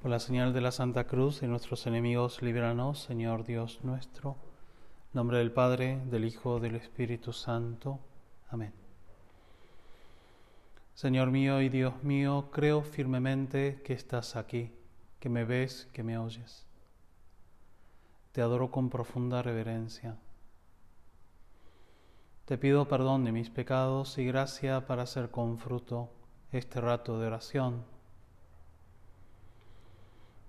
Por la señal de la Santa Cruz de nuestros enemigos, líbranos, Señor Dios nuestro. Nombre del Padre, del Hijo, del Espíritu Santo. Amén. Señor mío y Dios mío, creo firmemente que estás aquí, que me ves, que me oyes. Te adoro con profunda reverencia. Te pido perdón de mis pecados y gracia para hacer con fruto este rato de oración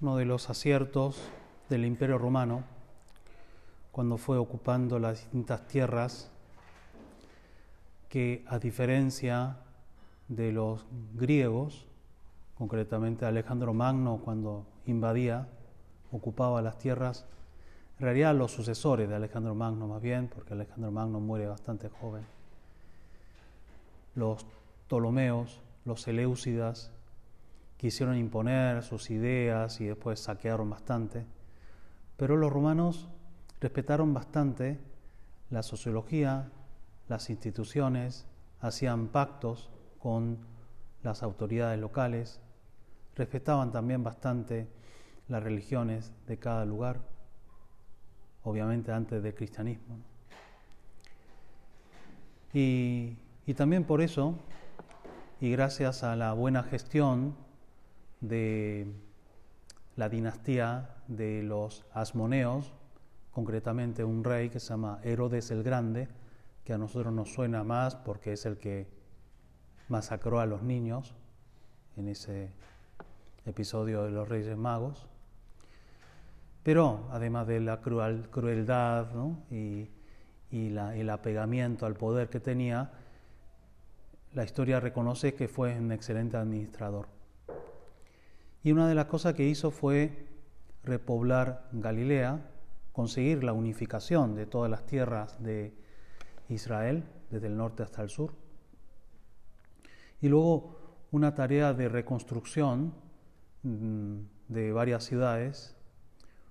Uno de los aciertos del Imperio Romano, cuando fue ocupando las distintas tierras, que a diferencia de los griegos, concretamente Alejandro Magno cuando invadía, ocupaba las tierras, en realidad los sucesores de Alejandro Magno más bien, porque Alejandro Magno muere bastante joven, los Ptolomeos, los Seleucidas quisieron imponer sus ideas y después saquearon bastante, pero los romanos respetaron bastante la sociología, las instituciones, hacían pactos con las autoridades locales, respetaban también bastante las religiones de cada lugar, obviamente antes del cristianismo. Y, también por eso, y gracias a la buena gestión de la dinastía de los Asmoneos, concretamente un rey que se llama Herodes el Grande, que a nosotros nos suena más porque es el que masacró a los niños en ese episodio de los Reyes Magos. Pero además de la crueldad y, el apegamiento al poder que tenía, la historia reconoce que fue un excelente administrador. Y una de las cosas que hizo fue repoblar Galilea, conseguir la unificación de todas las tierras de Israel, desde el norte hasta el sur. Y luego una tarea de reconstrucción mm, de varias ciudades.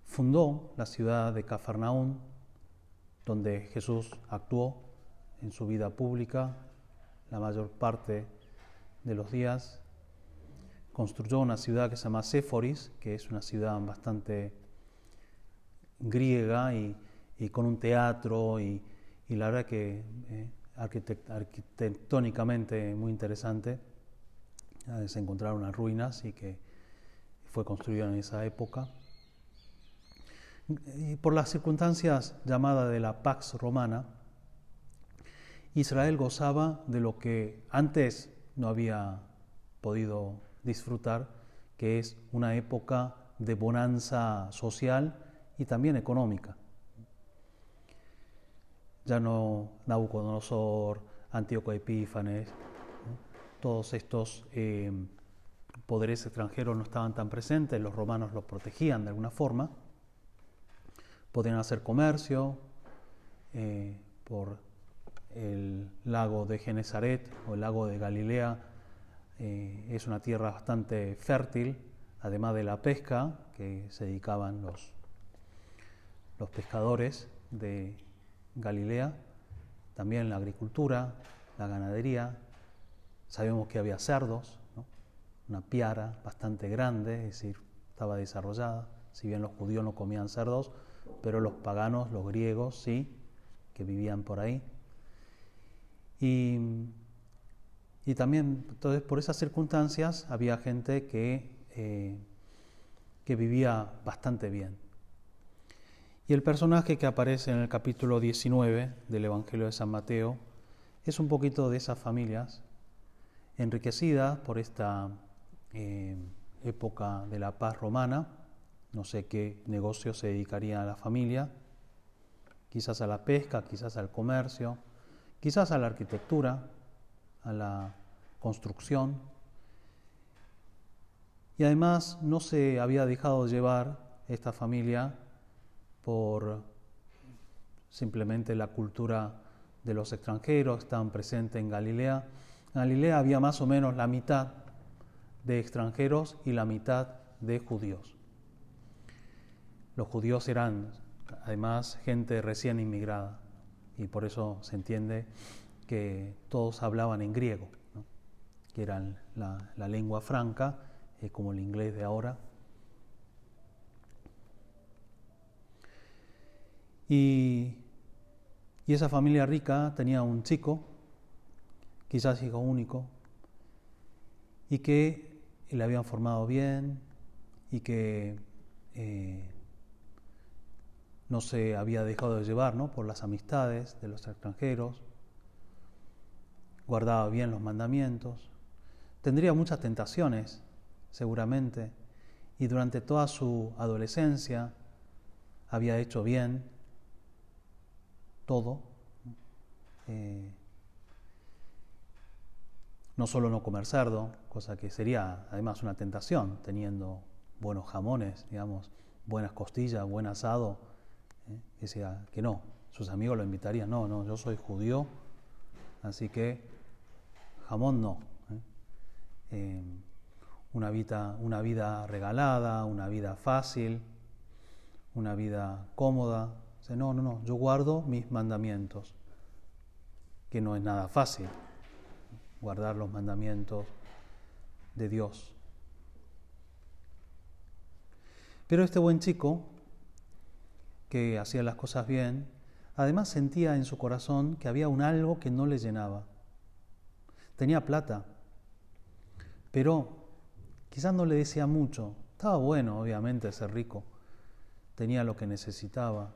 Fundó la ciudad de Cafarnaún, donde Jesús actuó en su vida pública la mayor parte de los días construyó una ciudad que se llama Séforis, que es una ciudad bastante griega y, con un teatro y, la verdad que eh, arquitectónicamente muy interesante. Se encontraron unas ruinas y que fue construida en esa época. Y por las circunstancias llamadas de la Pax Romana, Israel gozaba de lo que antes no había podido disfrutar, que es una época de bonanza social y también económica. Ya no Nabucodonosor, Antíoco Epífanes, todos estos eh, poderes extranjeros no estaban tan presentes, los romanos los protegían de alguna forma, podían hacer comercio eh, por el lago de Genezaret o el lago de Galilea, eh, es una tierra bastante fértil, además de la pesca que se dedicaban los, los pescadores de Galilea, también la agricultura, la ganadería. Sabemos que había cerdos, una piara bastante grande, es decir, estaba desarrollada. Si bien los judíos no comían cerdos, pero los paganos, los griegos, sí, que vivían por ahí. Y y también, entonces, por esas circunstancias había gente que, eh, que vivía bastante bien. Y el personaje que aparece en el capítulo 19 del Evangelio de San Mateo es un poquito de esas familias enriquecidas por esta eh, época de la paz romana. No sé qué negocio se dedicaría a la familia, quizás a la pesca, quizás al comercio, quizás a la arquitectura, a la construcción. Y además no se había dejado llevar esta familia por simplemente la cultura de los extranjeros, estaban presentes en Galilea. En Galilea había más o menos la mitad de extranjeros y la mitad de judíos. Los judíos eran además gente recién inmigrada y por eso se entiende que todos hablaban en griego, que era la, lengua franca, eh, como el inglés de ahora. Y, esa familia rica tenía un chico, quizás hijo único, y que le habían formado bien y que eh, no se había dejado de llevar ¿no? por las amistades de los extranjeros, guardaba bien los mandamientos, tendría muchas tentaciones, seguramente, y durante toda su adolescencia había hecho bien todo. Eh, no solo no comer cerdo, cosa que sería además una tentación, teniendo buenos jamones, digamos, buenas costillas, buen asado, ¿eh? decía que no, sus amigos lo invitarían, no, no, yo soy judío, así que jamón no. ¿eh? Eh, una, vida, una vida regalada, una vida fácil, una vida cómoda. Dice, no, no, no, yo guardo mis mandamientos, que no es nada fácil guardar los mandamientos de Dios. Pero este buen chico, que hacía las cosas bien, además sentía en su corazón que había un algo que no le llenaba. Tenía plata, pero quizás no le decía mucho. Estaba bueno, obviamente, ser rico. Tenía lo que necesitaba.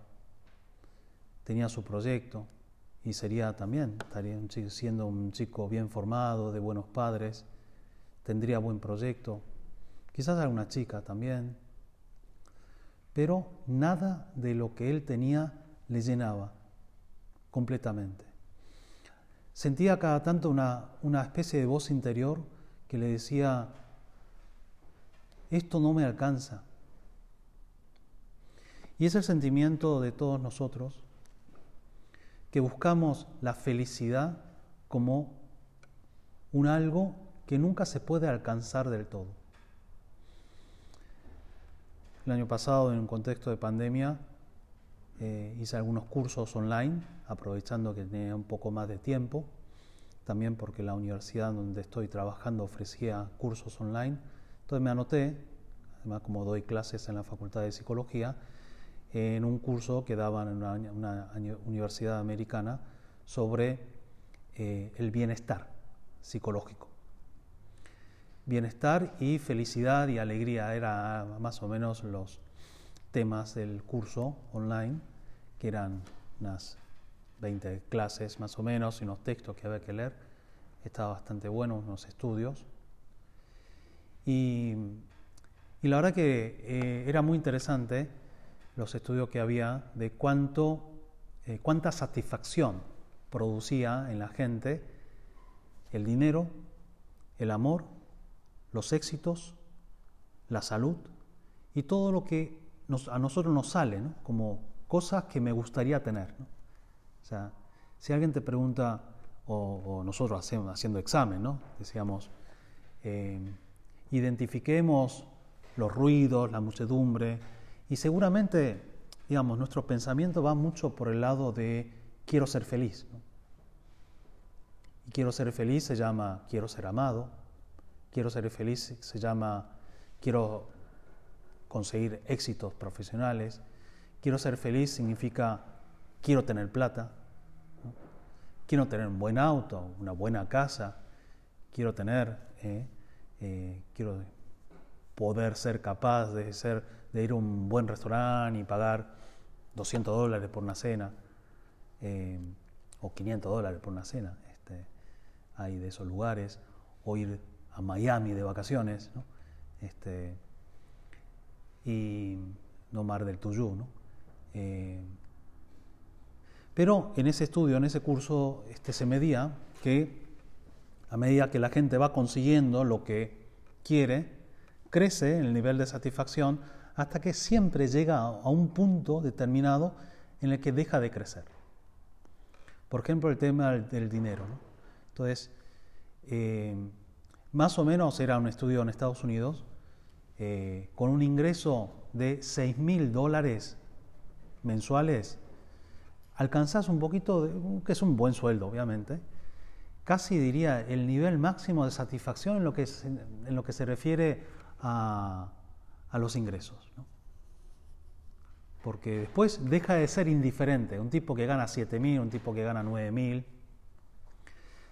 Tenía su proyecto y sería también, estaría siendo un chico bien formado, de buenos padres, tendría buen proyecto, quizás alguna chica también, pero nada de lo que él tenía le llenaba completamente. Sentía cada tanto una, una especie de voz interior que le decía, esto no me alcanza. Y es el sentimiento de todos nosotros que buscamos la felicidad como un algo que nunca se puede alcanzar del todo. El año pasado, en un contexto de pandemia, eh, hice algunos cursos online, aprovechando que tenía un poco más de tiempo, también porque la universidad donde estoy trabajando ofrecía cursos online. Entonces me anoté, además como doy clases en la Facultad de Psicología, en un curso que daban en una, universidad americana sobre eh, el bienestar psicológico. Bienestar y felicidad y alegría eran más o menos los temas del curso online, que eran unas 20 clases más o menos y unos textos que había que leer. Estaba bastante bueno, unos estudios. Y, la verdad que eh, era muy interesante los estudios que había de cuánto, eh, cuánta satisfacción producía en la gente el dinero, el amor, los éxitos, la salud y todo lo que a nosotros nos sale como cosas que me gustaría tener. O sea, si alguien te pregunta, o, nosotros hacemos, haciendo examen, decíamos, eh, identifiquemos los ruidos, la muchedumbre, y seguramente, digamos, nuestro pensamiento va mucho por el lado de quiero ser feliz. Y quiero ser feliz se llama quiero ser amado. Quiero ser feliz se llama quiero conseguir éxitos profesionales. Quiero ser feliz significa quiero tener plata. Quiero tener un buen auto, una buena casa. Quiero tener, eh, eh, quiero poder ser capaz de ser de ir a un buen restaurante y pagar 200 dólares por una cena, eh, o 500 dólares por una cena, este, hay de esos lugares, o ir a Miami de vacaciones, ¿no? este, y no Mar del Tuyú. ¿no? Eh, pero en ese estudio, en ese curso, este, se medía que a medida que la gente va consiguiendo lo que quiere, crece el nivel de satisfacción hasta que siempre llega a un punto determinado en el que deja de crecer. Por ejemplo, el tema del dinero. Entonces, eh, más o menos era un estudio en Estados Unidos, eh, con un ingreso de 6 mil dólares mensuales, alcanzás un poquito, que es un buen sueldo, obviamente, casi diría el nivel máximo de satisfacción en lo que, en lo que se refiere a, los ingresos. Porque después deja de ser indiferente, un tipo que gana 7.000, un tipo que gana 9.000,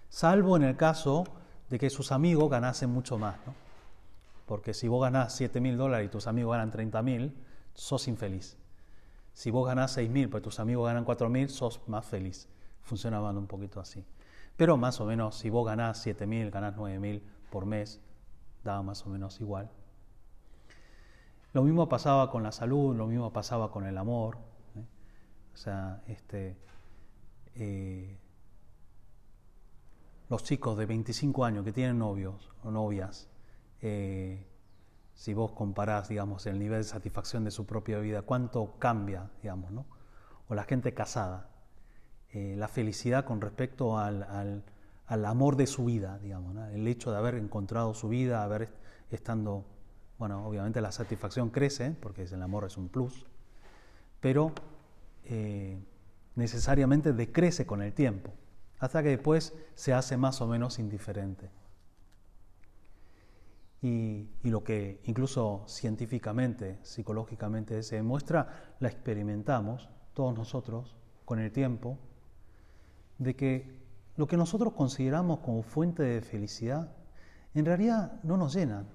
salvo en el caso de que sus amigos ganasen mucho más. Porque si vos ganás 7.000 dólares y tus amigos ganan 30.000, sos infeliz. Si vos ganás 6.000 pero tus amigos ganan 4.000, sos más feliz. Funcionaban un poquito así. Pero más o menos, si vos ganás 7.000, ganás 9.000 por mes, daba más o menos igual. Lo mismo pasaba con la salud, lo mismo pasaba con el amor. ¿eh? O sea, este, eh, los chicos de 25 años que tienen novios o novias, eh, si vos comparás, digamos, el nivel de satisfacción de su propia vida, cuánto cambia, digamos, ¿no? O la gente casada, la felicidad con respecto al, amor de su vida, digamos, el hecho de haber encontrado su vida, haber estando bueno, obviamente la satisfacción crece, porque el amor es un plus, pero eh, necesariamente decrece con el tiempo, hasta que después se hace más o menos indiferente. Y, lo que incluso científicamente, psicológicamente se demuestra, la experimentamos todos nosotros con el tiempo, de que lo que nosotros consideramos como fuente de felicidad, en realidad no nos llenan.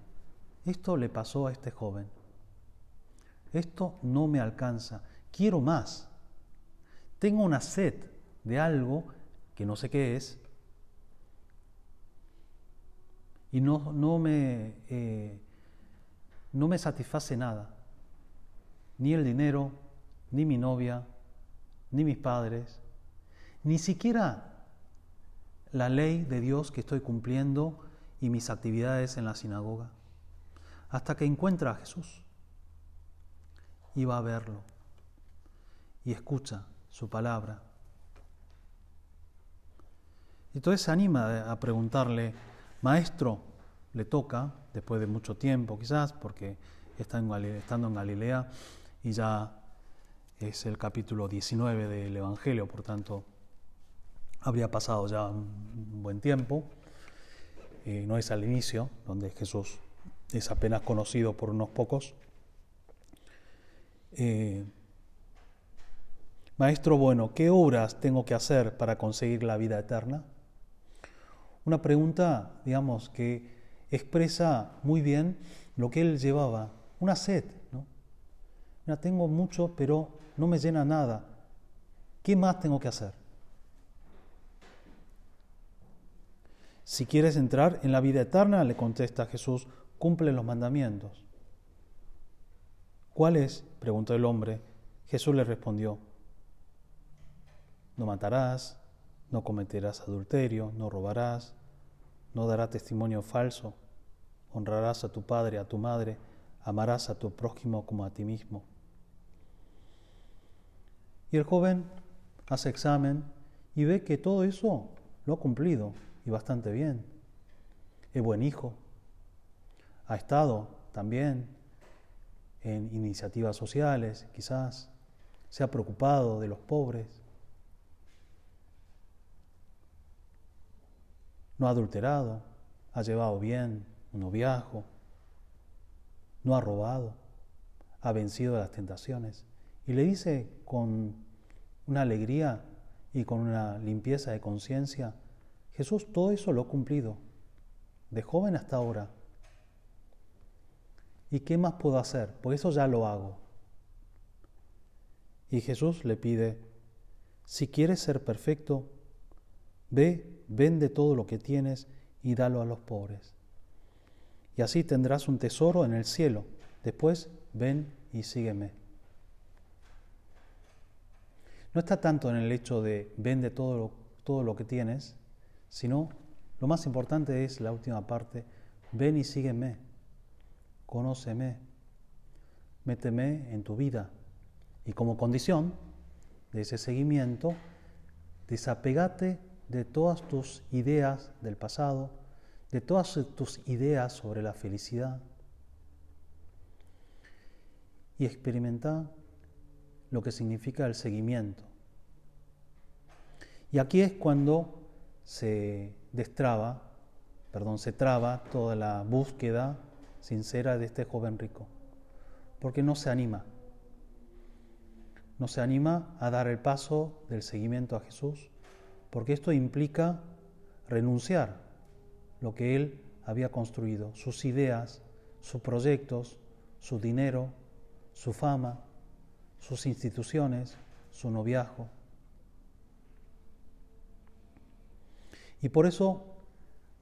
Esto le pasó a este joven. Esto no me alcanza. Quiero más. Tengo una sed de algo que no sé qué es. Y no, no me, eh, no me satisface nada. Ni el dinero, ni mi novia, ni mis padres, ni siquiera la ley de Dios que estoy cumpliendo y mis actividades en la sinagoga hasta que encuentra a Jesús y va a verlo y escucha su palabra. Y entonces se anima a preguntarle, maestro, le toca, después de mucho tiempo quizás, porque está estando en Galilea y ya es el capítulo 19 del Evangelio, por tanto habría pasado ya un buen tiempo, eh, no es al inicio, donde Jesús es apenas conocido por unos pocos. Eh, maestro bueno, ¿qué obras tengo que hacer para conseguir la vida eterna? Una pregunta, digamos, que expresa muy bien lo que él llevaba, una sed, ¿no? Mira, tengo mucho, pero no me llena nada. ¿Qué más tengo que hacer? Si quieres entrar en la vida eterna, le contesta Jesús, cumple los mandamientos. ¿Cuál es? preguntó el hombre. Jesús le respondió, no matarás, no cometerás adulterio, no robarás, no darás testimonio falso, honrarás a tu padre, a tu madre, amarás a tu prójimo como a ti mismo. Y el joven hace examen y ve que todo eso lo ha cumplido y bastante bien. Es buen hijo, ha estado también en iniciativas sociales, quizás se ha preocupado de los pobres, no ha adulterado, ha llevado bien un noviazgo, no ha robado, ha vencido las tentaciones. Y le dice con una alegría y con una limpieza de conciencia, Jesús todo eso lo ha cumplido, de joven hasta ahora. ¿Y qué más puedo hacer? Pues eso ya lo hago. Y Jesús le pide, si quieres ser perfecto, ve, vende todo lo que tienes y dalo a los pobres. Y así tendrás un tesoro en el cielo. Después ven y sígueme. No está tanto en el hecho de vende todo lo, todo lo que tienes, sino lo más importante es la última parte, ven y sígueme conóceme, méteme en tu vida. Y como condición de ese seguimiento, desapegate de todas tus ideas del pasado, de todas tus ideas sobre la felicidad. Y experimenta lo que significa el seguimiento. Y aquí es cuando se destraba, perdón, se traba toda la búsqueda sincera de este joven rico, porque no se anima, no se anima a dar el paso del seguimiento a Jesús, porque esto implica renunciar lo que él había construido, sus ideas, sus proyectos, su dinero, su fama, sus instituciones, su noviazgo. Y por eso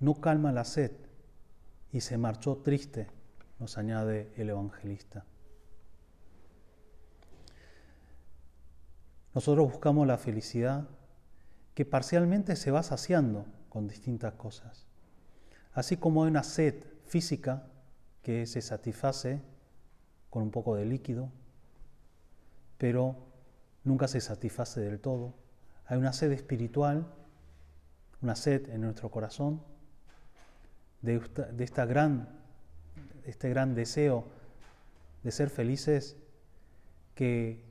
no calma la sed y se marchó triste, nos añade el evangelista. Nosotros buscamos la felicidad que parcialmente se va saciando con distintas cosas. Así como hay una sed física que se satisface con un poco de líquido, pero nunca se satisface del todo. Hay una sed espiritual, una sed en nuestro corazón de, esta, gran, este gran deseo de ser felices que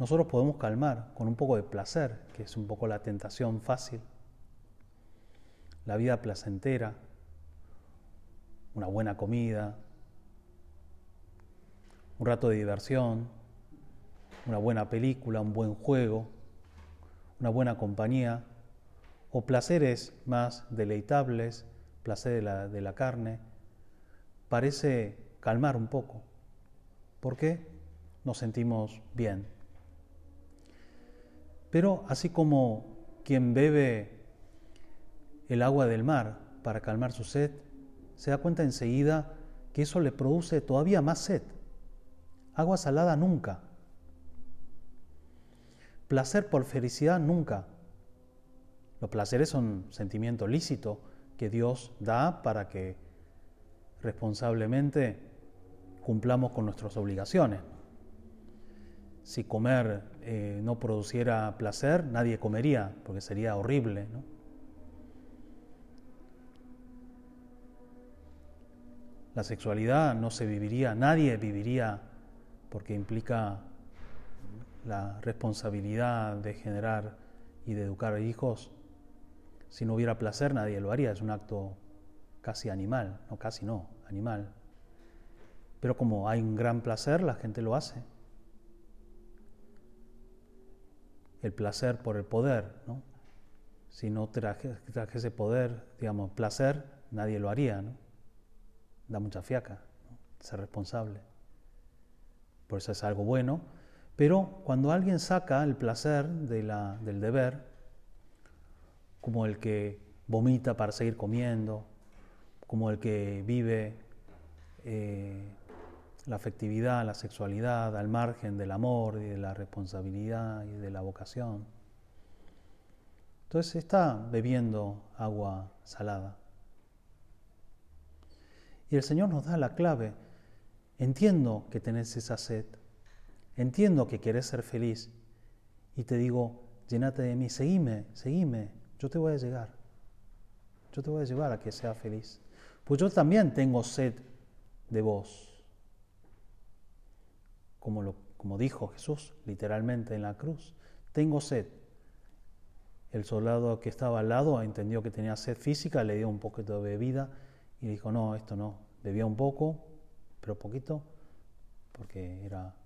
nosotros podemos calmar con un poco de placer, que es un poco la tentación fácil, la vida placentera, una buena comida, un rato de diversión, una buena película, un buen juego, una buena compañía, o placeres más deleitables, placer de la, carne, parece calmar un poco. ¿Por qué? Nos sentimos bien. Pero así como quien bebe el agua del mar para calmar su sed, se da cuenta enseguida que eso le produce todavía más sed. Agua salada nunca. Placer por felicidad nunca. Los placeres son sentimiento lícito que Dios da para que responsablemente cumplamos con nuestras obligaciones si comer eh, no produciera placer, nadie comería, porque sería horrible. La sexualidad no se viviría, nadie viviría, porque implica la responsabilidad de generar y de educar hijos. Si no hubiera placer, nadie lo haría, es un acto casi animal, no casi no, animal. Pero como hay un gran placer, la gente lo hace. El placer por el poder, ¿no? Si no trajese poder, digamos, placer, nadie lo haría, ¿no? Da mucha fiaca, ser responsable. Por eso es algo bueno. Pero cuando alguien saca el placer de la, del deber, como el que vomita para seguir comiendo, como el que vive eh, la afectividad, la sexualidad al margen del amor y de la responsabilidad y de la vocación. Entonces está bebiendo agua salada. Y el Señor nos da la clave. Entiendo que tenés esa sed. Entiendo que querés ser feliz. Y te digo, llénate de mí, seguime, seguime. Yo te voy a llegar. Yo te voy a llevar a que seas feliz. Pues yo también tengo sed de vos como, lo, como dijo Jesús literalmente en la cruz, tengo sed. El soldado que estaba al lado entendió que tenía sed física, le dio un poquito de bebida y dijo, no, esto no, bebía un poco, pero poquito, porque era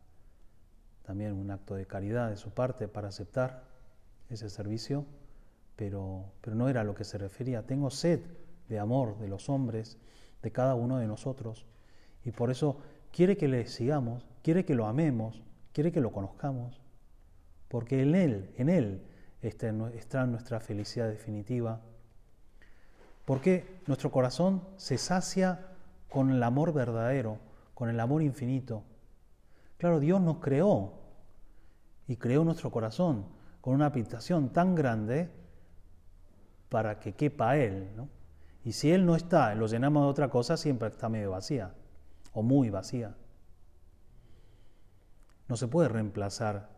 también un acto de caridad de su parte para aceptar ese servicio, pero, pero no era lo que se refería. Tengo sed de amor de los hombres, de cada uno de nosotros, y por eso quiere que le sigamos, quiere que lo amemos, quiere que lo conozcamos, porque en Él, en Él está, nuestra felicidad definitiva, porque nuestro corazón se sacia con el amor verdadero, con el amor infinito. Claro, Dios nos creó y creó nuestro corazón con una habitación tan grande para que quepa Él. Y si Él no está, lo llenamos de otra cosa, siempre está medio vacía o muy vacía. No se puede reemplazar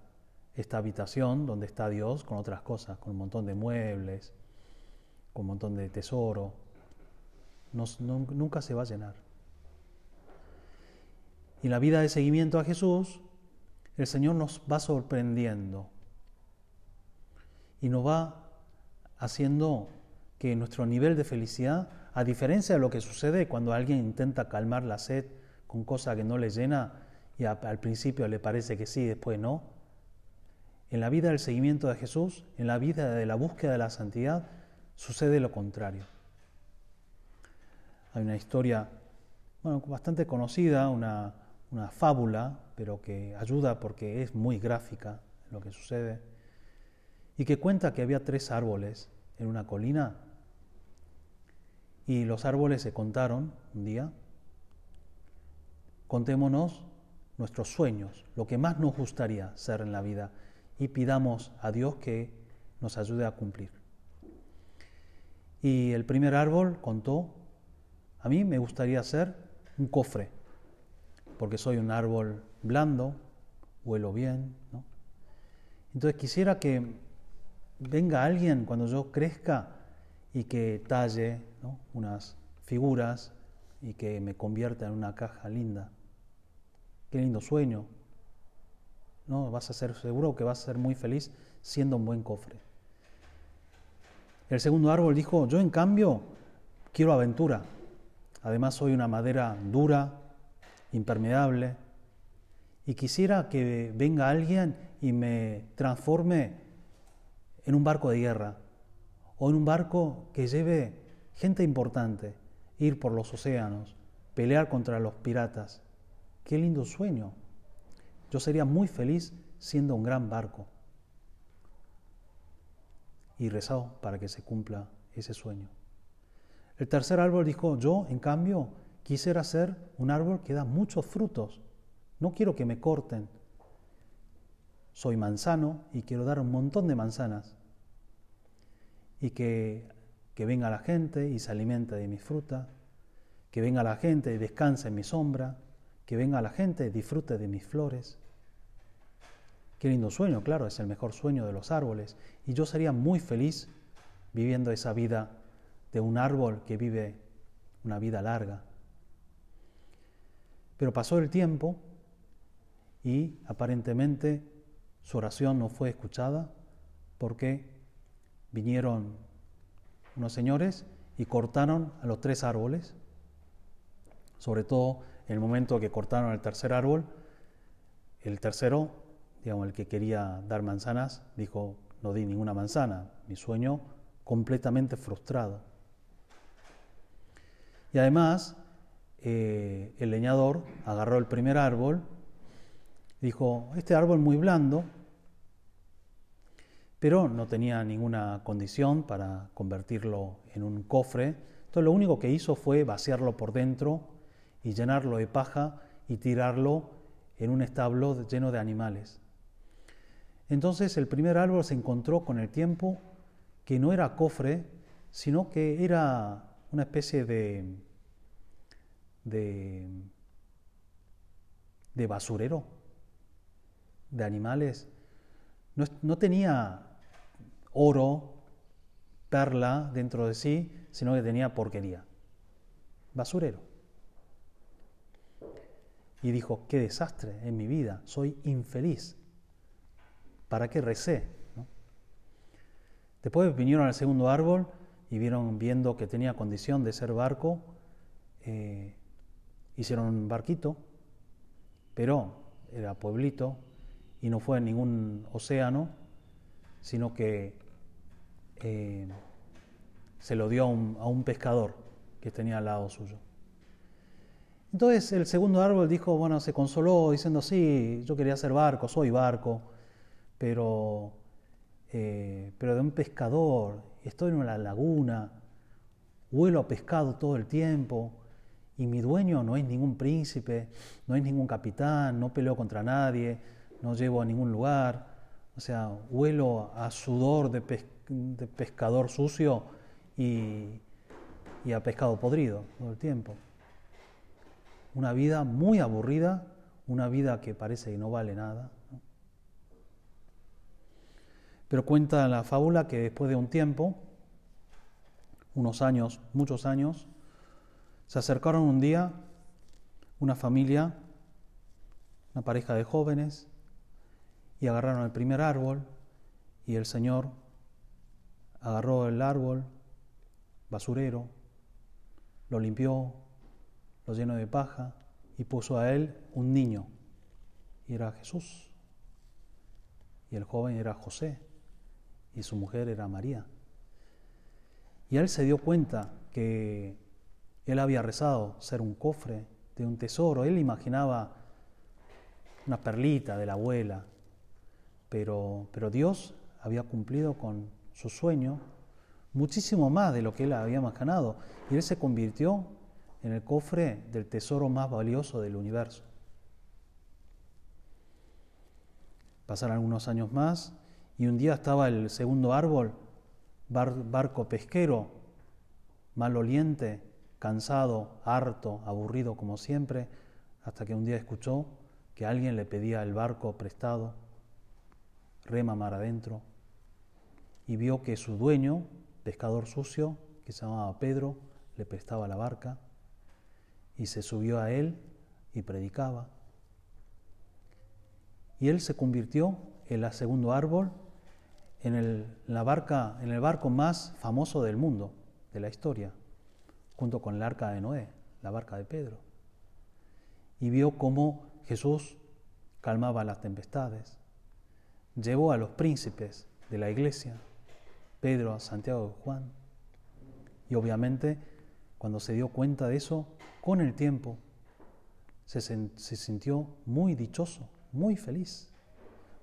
esta habitación donde está Dios con otras cosas, con un montón de muebles, con un montón de tesoro. nunca se va a llenar. Y la vida de seguimiento a Jesús, el Señor nos va sorprendiendo y nos va haciendo que nuestro nivel de felicidad, a diferencia de lo que sucede cuando alguien intenta calmar la sed con cosas que no le llena y al principio le parece que sí, después no, en la vida del seguimiento de Jesús, en la vida de la búsqueda de la santidad, sucede lo contrario. Hay una historia bueno, bastante conocida, una, una fábula, pero que ayuda porque es muy gráfica lo que sucede, y que cuenta que había tres árboles en una colina y los árboles se contaron un día. Contémonos nuestros sueños, lo que más nos gustaría ser en la vida y pidamos a Dios que nos ayude a cumplir. Y el primer árbol contó, a mí me gustaría ser un cofre porque soy un árbol blando, huelo bien. ¿no? Entonces quisiera que venga alguien cuando yo crezca y que talle unas figuras y que me convierta en una caja linda. Qué lindo sueño. ¿no? Vas a ser seguro que vas a ser muy feliz siendo un buen cofre. El segundo árbol dijo, yo en cambio quiero aventura. Además soy una madera dura, impermeable, y quisiera que venga alguien y me transforme en un barco de guerra o en un barco que lleve gente importante, ir por los océanos, pelear contra los piratas. Qué lindo sueño. Yo sería muy feliz siendo un gran barco. Y rezado para que se cumpla ese sueño. El tercer árbol dijo, yo en cambio Quisiera ser un árbol que da muchos frutos. No quiero que me corten. Soy manzano y quiero dar un montón de manzanas. Y que, que venga la gente y se alimente de mi fruta. Que venga la gente y descanse en mi sombra. Que venga la gente disfrute de mis flores. Qué lindo sueño, claro, es el mejor sueño de los árboles. Y yo sería muy feliz viviendo esa vida de un árbol que vive una vida larga. Pero pasó el tiempo y aparentemente su oración no fue escuchada porque vinieron unos señores y cortaron a los tres árboles, sobre todo en el momento que cortaron el tercer árbol, el tercero, digamos, el que quería dar manzanas, dijo, no di ninguna manzana, mi sueño completamente frustrado. Y además, eh, el leñador agarró el primer árbol, dijo, este árbol muy blando, pero no tenía ninguna condición para convertirlo en un cofre. Entonces lo único que hizo fue vaciarlo por dentro y llenarlo de paja y tirarlo en un establo lleno de animales. Entonces el primer árbol se encontró con el tiempo que no era cofre, sino que era una especie de, de, de basurero de animales. No, tenía oro, perla dentro de sí, sino que tenía porquería. Basurero. Y dijo, qué desastre en mi vida, soy infeliz. ¿Para qué recé? Después vinieron al segundo árbol y vieron viendo que tenía condición de ser barco, eh, hicieron un barquito, pero era pueblito y no fue en ningún océano, sino que eh, se lo dio a un, pescador que tenía al lado suyo. Entonces el segundo árbol dijo, bueno, se consoló diciendo, sí, yo quería ser barco, soy barco, pero, eh, pero de un pescador, estoy en una laguna, huelo a pescado todo el tiempo, y mi dueño no es ningún príncipe, no es ningún capitán, no peleo contra nadie, no llevo a ningún lugar. O sea, huelo a sudor de, pescador sucio y, a pescado podrido todo el tiempo. Una vida muy aburrida, una vida que parece que no vale nada. Pero cuenta la fábula que después de un tiempo, unos años, muchos años, se acercaron un día una familia, una pareja de jóvenes, y agarraron el primer árbol y el Señor agarró el árbol, basurero, lo limpió, lo llenó de paja y puso a él un niño, y era Jesús. Y el joven era José, y su mujer era María. Y él se dio cuenta que él había rezado ser un cofre de un tesoro, él imaginaba una perlita de la abuela, pero, pero Dios había cumplido con su sueño muchísimo más de lo que él había imaginado, y él se convirtió en el cofre del tesoro más valioso del universo. Pasaron algunos años más y un día estaba el segundo árbol, barco pesquero, maloliente, cansado, harto, aburrido como siempre, hasta que un día escuchó que alguien le pedía el barco prestado, rema mar adentro, y vio que su dueño, pescador sucio, que se llamaba Pedro, le prestaba la barca, y se subió a él y predicaba. Y él se convirtió en el segundo árbol en el, la barca, en el barco más famoso del mundo, de la historia, junto con el arca de Noé, la barca de Pedro. Y vio cómo Jesús calmaba las tempestades, llevó a los príncipes de la iglesia, Pedro, Santiago y Juan, y obviamente cuando se dio cuenta de eso, con el tiempo, se, sintió muy dichoso, muy feliz,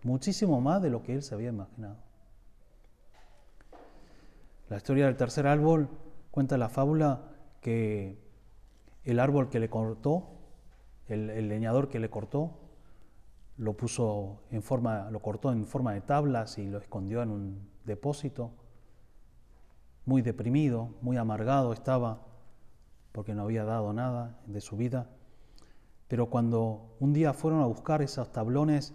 muchísimo más de lo que él se había imaginado. La historia del tercer árbol cuenta la fábula que el árbol que le cortó, el, leñador que le cortó, lo puso en forma, lo cortó en forma de tablas y lo escondió en un depósito. Muy deprimido, muy amargado estaba porque no había dado nada de su vida. Pero cuando un día fueron a buscar esos tablones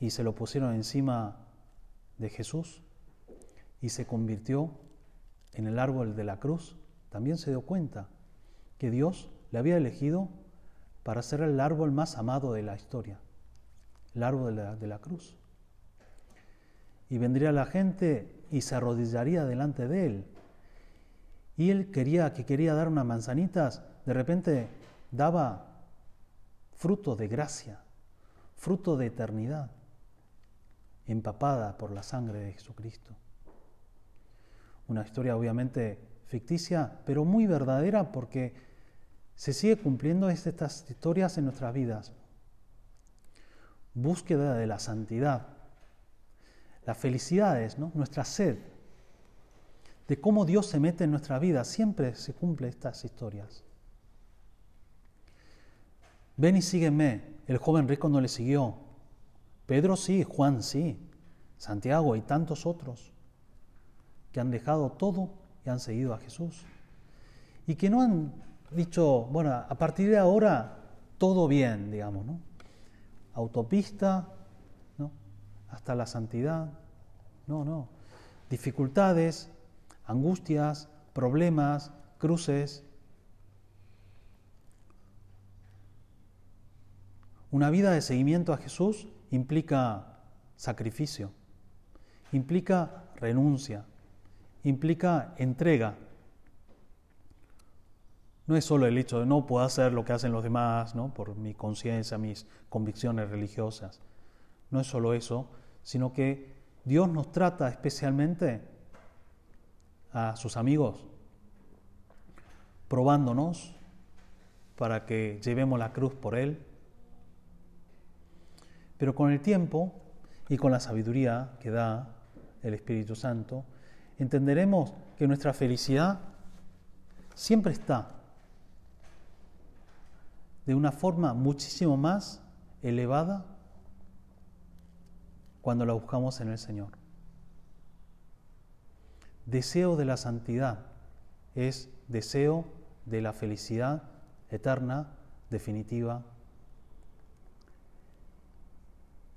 y se lo pusieron encima de Jesús y se convirtió en el árbol de la cruz, también se dio cuenta que Dios le había elegido para ser el árbol más amado de la historia, el árbol de la, de la cruz. Y vendría la gente y se arrodillaría delante de él. Y él quería que quería dar unas manzanitas, de repente daba fruto de gracia, fruto de eternidad, empapada por la sangre de Jesucristo. Una historia obviamente ficticia, pero muy verdadera porque se sigue cumpliendo estas historias en nuestras vidas. Búsqueda de la santidad, las felicidades, ¿no? nuestra sed, de cómo Dios se mete en nuestra vida, siempre se cumplen estas historias. Ven y sígueme. El joven rico no le siguió. Pedro sí, Juan sí, Santiago y tantos otros que han dejado todo y han seguido a Jesús. Y que no han dicho, bueno, a partir de ahora todo bien, digamos, ¿no? Autopista, ¿no? Hasta la santidad. No, no. Dificultades, angustias, problemas, cruces. Una vida de seguimiento a Jesús implica sacrificio, implica renuncia, implica entrega. No es solo el hecho de no puedo hacer lo que hacen los demás, ¿no? por mi conciencia, mis convicciones religiosas. No es solo eso, sino que Dios nos trata especialmente a sus amigos, probándonos para que llevemos la cruz por Él. Pero con el tiempo y con la sabiduría que da el Espíritu Santo, entenderemos que nuestra felicidad siempre está de una forma muchísimo más elevada cuando la buscamos en el Señor. Deseo de la santidad es deseo de la felicidad eterna definitiva.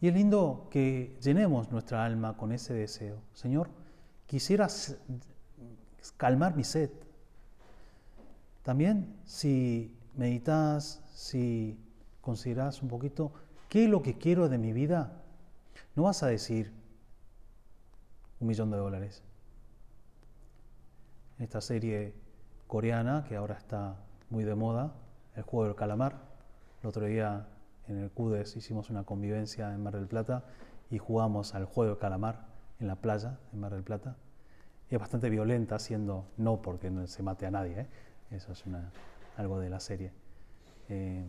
Y es lindo que llenemos nuestra alma con ese deseo. Señor, quisiera calmar mi sed. También si meditas, si consideras un poquito qué es lo que quiero de mi vida, no vas a decir un millón de dólares. Esta serie coreana que ahora está muy de moda, el juego del calamar. El otro día en el CUDES hicimos una convivencia en Mar del Plata y jugamos al juego del calamar en la playa en Mar del Plata. Y es bastante violenta, siendo no porque no se mate a nadie, ¿eh? eso es algo de la serie. Eh,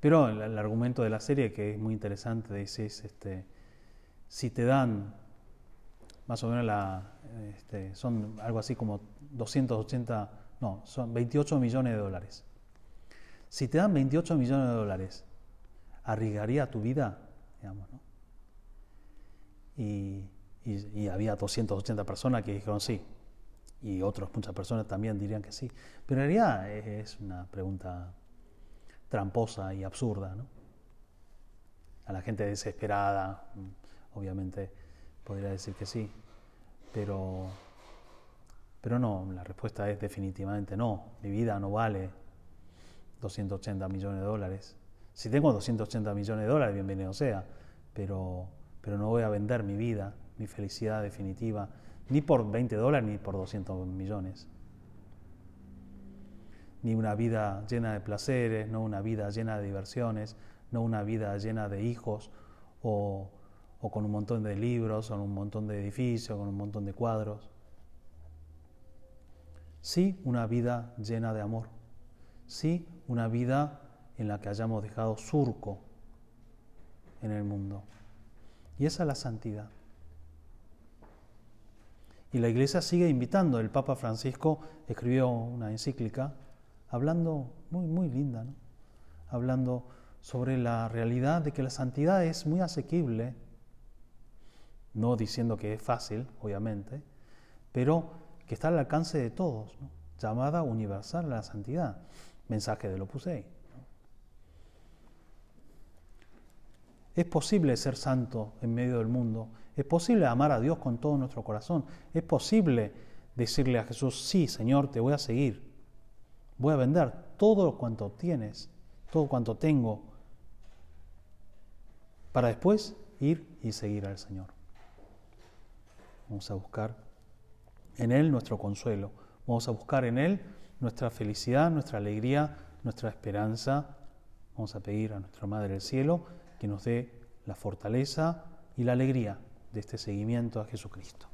pero el, argumento de la serie, que es muy interesante, dice, este, si te dan más o menos la, este, son algo así como 280, no, son 28 millones de dólares. Si te dan 28 millones de dólares, ¿arriesgaría tu vida? ¿no? y, y, había 280 personas que dijeron sí, y otras muchas personas también dirían que sí. Pero en realidad es una pregunta tramposa y absurda. ¿no? A la gente desesperada, mm, obviamente, podría decir que sí, pero, pero no, la respuesta es definitivamente no. Mi vida no vale 280 millones de dólares. Si tengo 280 millones de dólares, bienvenido sea, pero, pero no voy a vender mi vida, mi felicidad definitiva, ni por 20 dólares ni por 200 millones. Ni una vida llena de placeres, no una vida llena de diversiones, no una vida llena de hijos o, o con un montón de libros, o con un montón de edificios, con un montón de cuadros. Sí, una vida llena de amor. Sí, una vida en la que hayamos dejado surco en el mundo. Y esa es la santidad. Y la iglesia sigue invitando. El Papa Francisco escribió una encíclica hablando, muy, muy linda, ¿no? hablando sobre la realidad de que la santidad es muy asequible, no diciendo que es fácil, obviamente, pero que está al alcance de todos, llamada universal a la santidad, mensaje del Opus Dei. Es posible ser santo en medio del mundo, es posible amar a Dios con todo nuestro corazón, es posible decirle a Jesús, sí, Señor, te voy a seguir, voy a vender todo cuanto tienes, todo cuanto tengo, para después ir y seguir al Señor. Vamos a buscar en Él nuestro consuelo, vamos a buscar en Él nuestra felicidad, nuestra alegría, nuestra esperanza. Vamos a pedir a nuestra Madre del Cielo que nos dé la fortaleza y la alegría de este seguimiento a Jesucristo.